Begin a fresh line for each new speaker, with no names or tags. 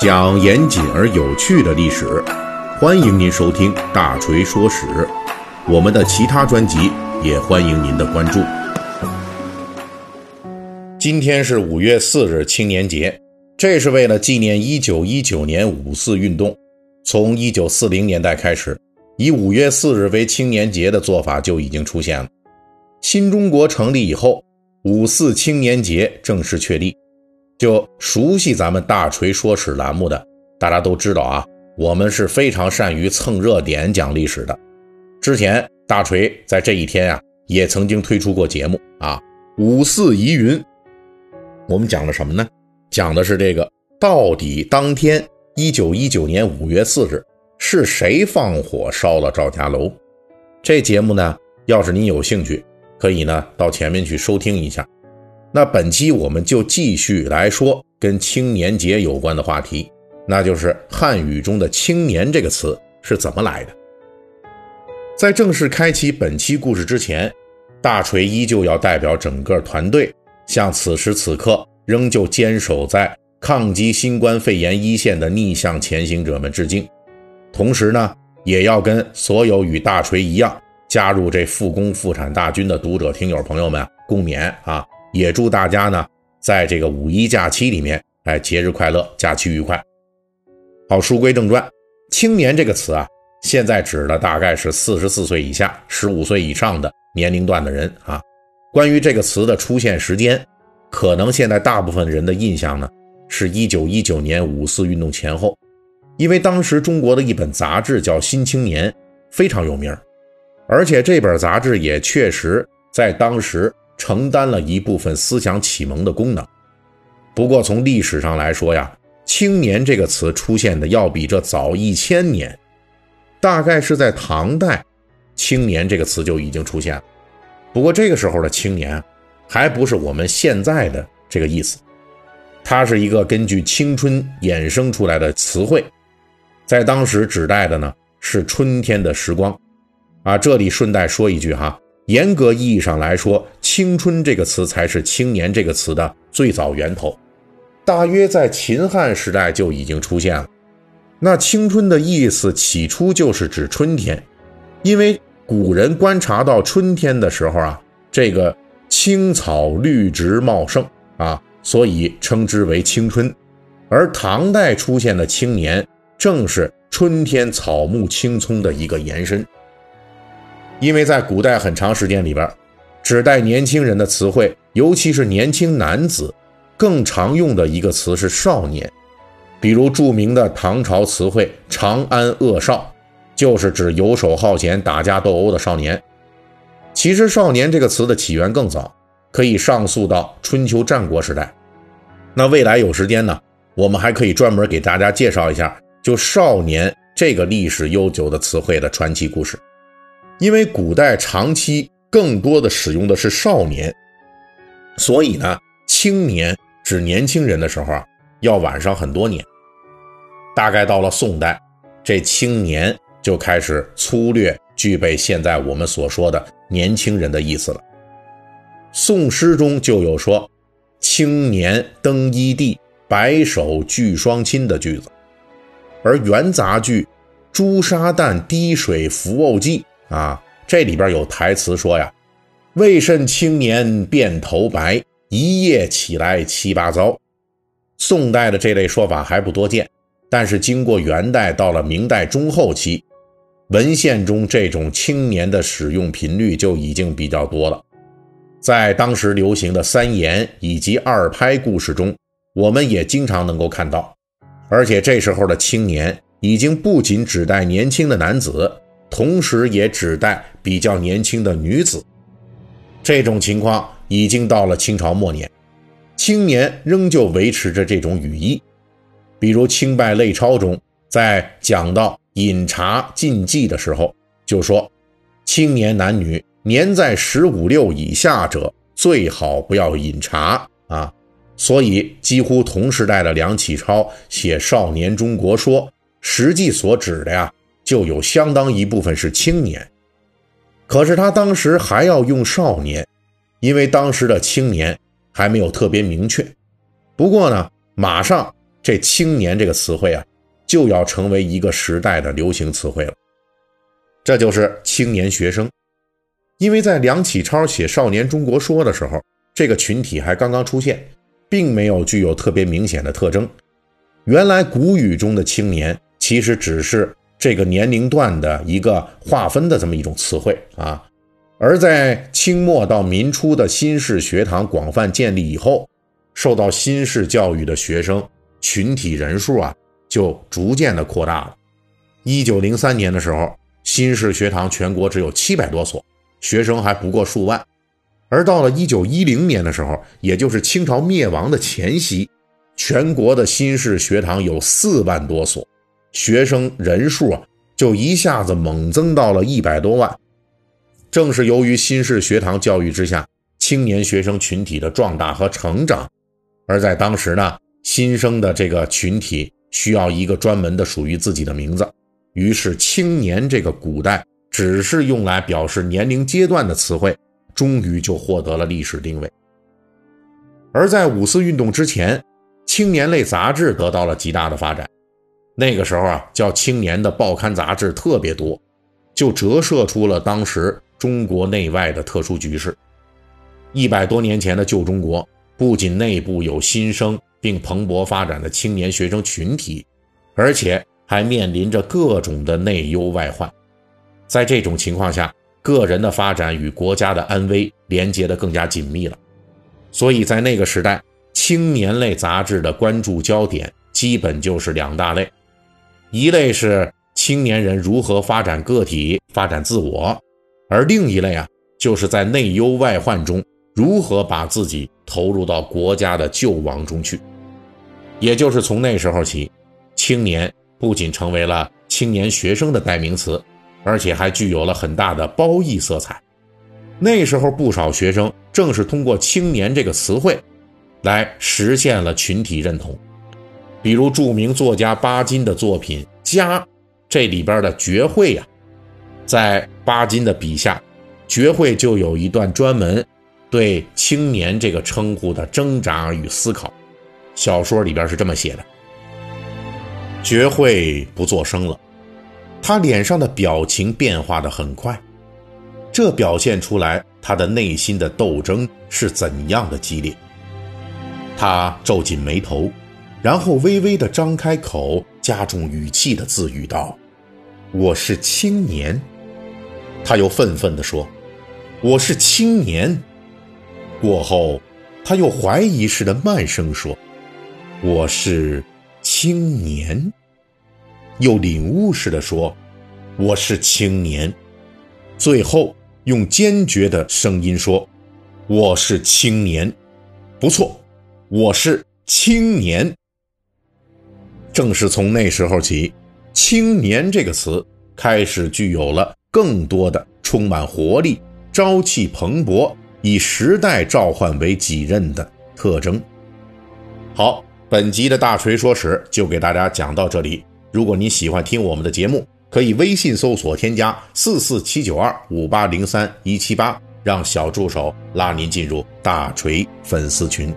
讲严谨而有趣的历史，欢迎您收听《大锤说史》。我们的其他专辑也欢迎您的关注。今天是五月四日，青年节，这是为了纪念一九一九年五四运动。从一九四零年代开始，以五月四日为青年节的做法就已经出现了。新中国成立以后，五四青年节正式确立。就熟悉咱们大锤说史栏目的，大家都知道啊，我们是非常善于蹭热点讲历史的。之前大锤在这一天啊，也曾经推出过节目啊，五四疑云。我们讲了什么呢？讲的是这个，到底当天一九一九年五月四日是谁放火烧了赵家楼？这节目呢，要是您有兴趣，可以呢到前面去收听一下。那本期我们就继续来说跟青年节有关的话题，那就是汉语中的“青年”这个词是怎么来的。在正式开启本期故事之前，大锤依旧要代表整个团队，向此时此刻仍旧坚守在抗击新冠肺炎一线的逆向前行者们致敬。同时呢，也要跟所有与大锤一样加入这复工复产大军的读者听友朋友们共勉啊！也祝大家呢，在这个五一假期里面，哎，节日快乐，假期愉快。好，书归正传，青年这个词啊，现在指的大概是四十四岁以下、十五岁以上的年龄段的人啊。关于这个词的出现时间，可能现在大部分人的印象呢，是一九一九年五四运动前后，因为当时中国的一本杂志叫《新青年》，非常有名，而且这本杂志也确实在当时。承担了一部分思想启蒙的功能。不过从历史上来说呀，“青年”这个词出现的要比这早一千年，大概是在唐代，“青年”这个词就已经出现了。不过这个时候的“青年”还不是我们现在的这个意思，它是一个根据青春衍生出来的词汇，在当时指代的呢是春天的时光。啊，这里顺带说一句哈。严格意义上来说，“青春”这个词才是“青年”这个词的最早源头，大约在秦汉时代就已经出现了。那“青春”的意思起初就是指春天，因为古人观察到春天的时候啊，这个青草绿植茂盛啊，所以称之为青春。而唐代出现的“青年”，正是春天草木青葱的一个延伸。因为在古代很长时间里边，指代年轻人的词汇，尤其是年轻男子，更常用的一个词是少年。比如著名的唐朝词汇“长安恶少”，就是指游手好闲、打架斗殴的少年。其实“少年”这个词的起源更早，可以上溯到春秋战国时代。那未来有时间呢，我们还可以专门给大家介绍一下，就“少年”这个历史悠久的词汇的传奇故事。因为古代长期更多的使用的是少年，所以呢，青年指年轻人的时候啊，要晚上很多年。大概到了宋代，这青年就开始粗略具备现在我们所说的年轻人的意思了。宋诗中就有说“青年登伊地，白首俱双亲”的句子，而元杂剧《朱砂旦滴水浮沤记》。啊，这里边有台词说呀：“未甚青年便头白，一夜起来七八糟。”宋代的这类说法还不多见，但是经过元代到了明代中后期，文献中这种青年的使用频率就已经比较多了。在当时流行的三言以及二拍故事中，我们也经常能够看到。而且这时候的青年已经不仅指代年轻的男子。同时也指代比较年轻的女子，这种情况已经到了清朝末年，青年仍旧维持着这种语义。比如清拜类钞中，在讲到饮茶禁忌的时候，就说青年男女年在十五六以下者，最好不要饮茶啊。所以几乎同时代的梁启超写《少年中国说》，实际所指的呀。就有相当一部分是青年，可是他当时还要用少年，因为当时的青年还没有特别明确。不过呢，马上这青年这个词汇啊，就要成为一个时代的流行词汇了。这就是青年学生，因为在梁启超写《少年中国说》的时候，这个群体还刚刚出现，并没有具有特别明显的特征。原来古语中的青年，其实只是这个年龄段的一个划分的这么一种词汇啊。而在清末到民初的新式学堂广泛建立以后，受到新式教育的学生群体人数啊，就逐渐的扩大了。一九零三年的时候。新式学堂全国只有七百多所，学生还不过数万。而到了一九一零年的时候，也就是清朝灭亡的前夕，全国的新式学堂有四万多所，学生人数啊就一下子猛增到了一百多万。正是由于新式学堂教育之下，青年学生群体的壮大和成长，而在当时呢，新生的这个群体需要一个专门的属于自己的名字。于是，青年这个古代只是用来表示年龄阶段的词汇，终于就获得了历史定位。而在五四运动之前，青年类杂志得到了极大的发展。那个时候啊，叫青年的报刊杂志特别多，就折射出了当时中国内外的特殊局势。一百多年前的旧中国，不仅内部有新生并蓬勃发展的青年学生群体，而且。还面临着各种的内忧外患，在这种情况下，个人的发展与国家的安危连接的更加紧密了。所以在那个时代，青年类杂志的关注焦点基本就是两大类：一类是青年人如何发展个体、发展自我；而另一类啊，就是在内忧外患中如何把自己投入到国家的救亡中去。也就是从那时候起，青年。不仅成为了青年学生的代名词，而且还具有了很大的褒义色彩。那时候，不少学生正是通过“青年”这个词汇，来实现了群体认同。比如著名作家巴金的作品《家》，这里边的绝会呀，在巴金的笔下，绝会就有一段专门对“青年”这个称呼的挣扎与思考。小说里边是这么写的。绝会不作声了，他脸上的表情变化的很快，这表现出来他的内心的斗争是怎样的激烈。他皱紧眉头，然后微微的张开口，加重语气的自语道：“我是青年。”他又愤愤地说：“我是青年。”过后，他又怀疑似的慢声说：“我是。”青年，又领悟似的说：“我是青年。”最后用坚决的声音说：“我是青年。”不错，我是青年。正是从那时候起，“青年”这个词开始具有了更多的充满活力、朝气蓬勃、以时代召唤为己任的特征。好。本集的大锤说史就给大家讲到这里。如果您喜欢听我们的节目，可以微信搜索添加四四七九二五八零三一七八，让小助手拉您进入大锤粉丝群。